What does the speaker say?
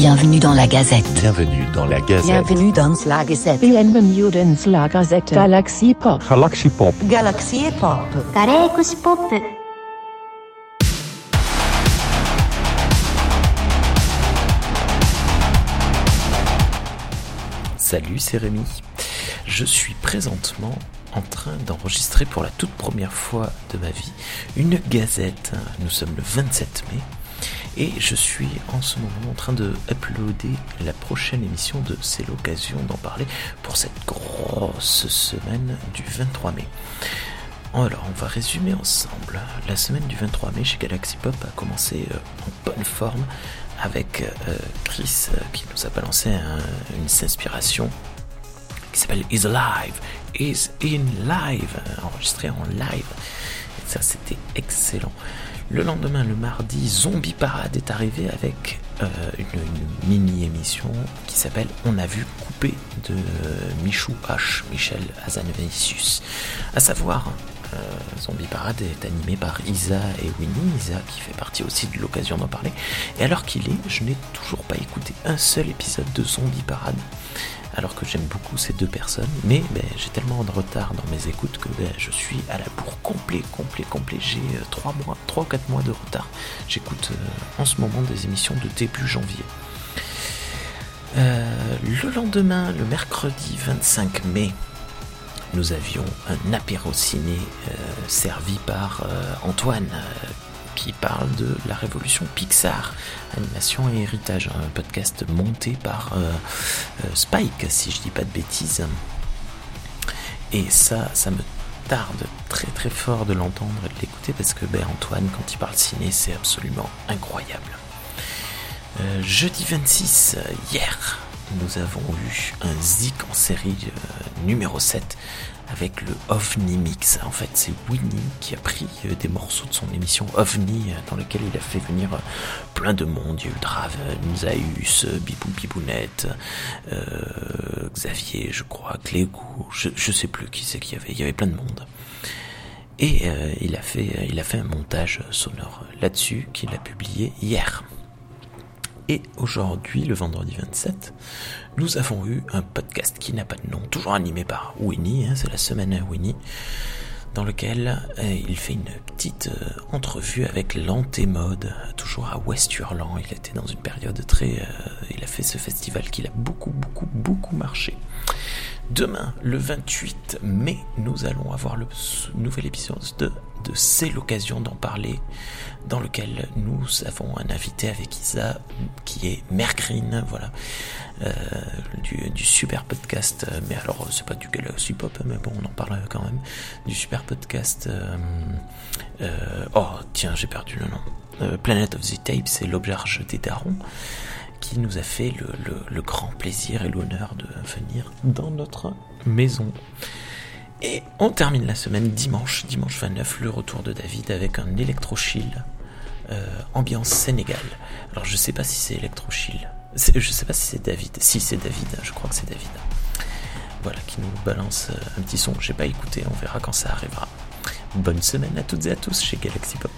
Bienvenue dans la Gazette. Bienvenue dans la Gazette. Bienvenue dans la Gazette. Bienvenue dans la Gazette. Galaxy Pop. Galaxy Pop. Galaxy Pop. Galaxy Pop. Salut, c'est Rémi. Je suis présentement en train d'enregistrer pour la toute première fois de ma vie une gazette. Nous sommes le 27 mai et je suis en ce moment en train de uploader la prochaine émission de C'est l'occasion d'en parler pour cette grosse semaine du 23 mai. Alors, on va résumer ensemble. La semaine du 23 mai chez Galaxy Pop a commencé euh, en bonne forme avec euh, Chris euh, qui nous a balancé un- une inspiration qui s'appelle Is Alive, Is in Live, enregistré en live. Et ça, c'était excellent. Le lendemain, le mardi, Zombie Parade est arrivé avec euh, une, mini-émission qui s'appelle On a vu couper de Michou H, Michel Hazanavicius. À savoir, euh, Zombie Parade est animé par Isa et Winnie. Isa qui fait partie aussi de l'occasion d'en parler. Et alors qu'il est, je n'ai toujours pas écouté un seul épisode de Zombie Parade alors que j'aime beaucoup ces deux personnes, mais ben, j'ai tellement de retard dans mes écoutes que ben, je suis à la bourre complet, complet, complet. J'ai euh, trois mois, trois ou quatre mois de retard. J'écoute euh, en ce moment des émissions de début janvier. Euh, le lendemain, le mercredi 25 mai, nous avions un apéro ciné euh, servi par Antoine qui parle de la révolution Pixar, animation et héritage, un podcast monté par euh, euh, Spike, si je dis pas de bêtises. Et ça, ça me tarde très très fort de l'entendre et de l'écouter parce que ben, Antoine, quand il parle ciné, c'est absolument incroyable. Euh, jeudi 26, euh, hier, nous avons eu un Zik en série euh, numéro 7 avec le OVNI Mix. En fait, c'est Winnie qui a pris euh, des morceaux de son émission OVNI euh, dans lequel il a fait venir plein de monde. Il y a eu Draven, Zaius, Bibou Bibounette, Xavier, je crois, Clégou, je, je sais plus qui c'est qu'il y avait. Il y avait plein de monde. Et il a fait un montage sonore là-dessus qu'il a publié hier. Et aujourd'hui, le vendredi 27, nous avons eu un podcast qui n'a pas de nom, toujours animé par Winnie, hein, c'est la semaine à Winnie, dans lequel euh, il fait une petite euh, entrevue avec l'Antémode, toujours à West-Hurlan. Il était dans une période très... euh, il a fait ce festival qui a beaucoup, beaucoup, beaucoup marché. Demain, le 28 mai, nous allons avoir le nouvel épisode de, de C'est l'occasion d'en parler, dans lequel nous avons un invité avec Isa qui est Green, voilà, euh, du, super podcast, euh, mais alors c'est pas du Galaxy Pop, mais bon, on en parle quand même, du super podcast. euh, oh, tiens, j'ai perdu le nom. Planet of the Tapes, c'est l'auberge des darons qui nous a fait le, grand plaisir et l'honneur de venir dans notre maison. Et on termine la semaine dimanche, dimanche 29, le retour de David avec un électro-chill euh, ambiance Sénégal. Alors je sais pas si c'est électro-chill, je sais pas si c'est David, si c'est David, je crois que c'est David. Voilà, qui nous balance euh, un petit son, j'ai pas écouté, on verra quand ça arrivera. Bonne semaine à toutes et à tous chez Galaxy Pop.